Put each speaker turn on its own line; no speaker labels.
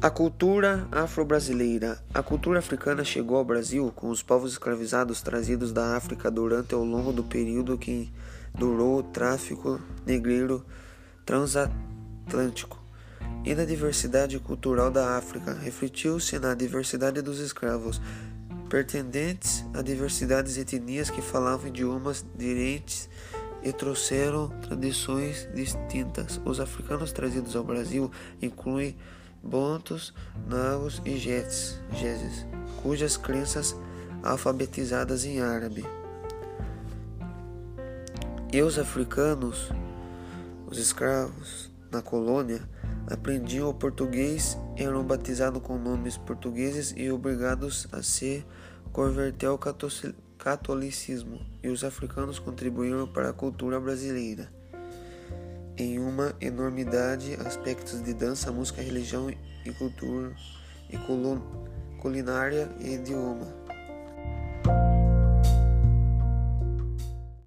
A cultura afro-brasileira. A cultura africana chegou ao Brasil com os povos escravizados trazidos da África durante ao longo do período que durou o tráfico negreiro transatlântico. E na diversidade cultural da África, refletiu-se na diversidade dos escravos, pertencentes a diversidades etnias que falavam idiomas diferentes e trouxeram tradições distintas. Os africanos trazidos ao Brasil incluem Bontos, Nagos e Jets, Jeses, cujas crenças alfabetizadas em árabe. E os africanos, os escravos na colônia, aprendiam o português, eram batizados com nomes portugueses e obrigados a se converter ao catolicismo, e os africanos contribuíram para a cultura brasileira em uma enormidade aspectos de dança, música, religião e cultura, e culinária e idioma.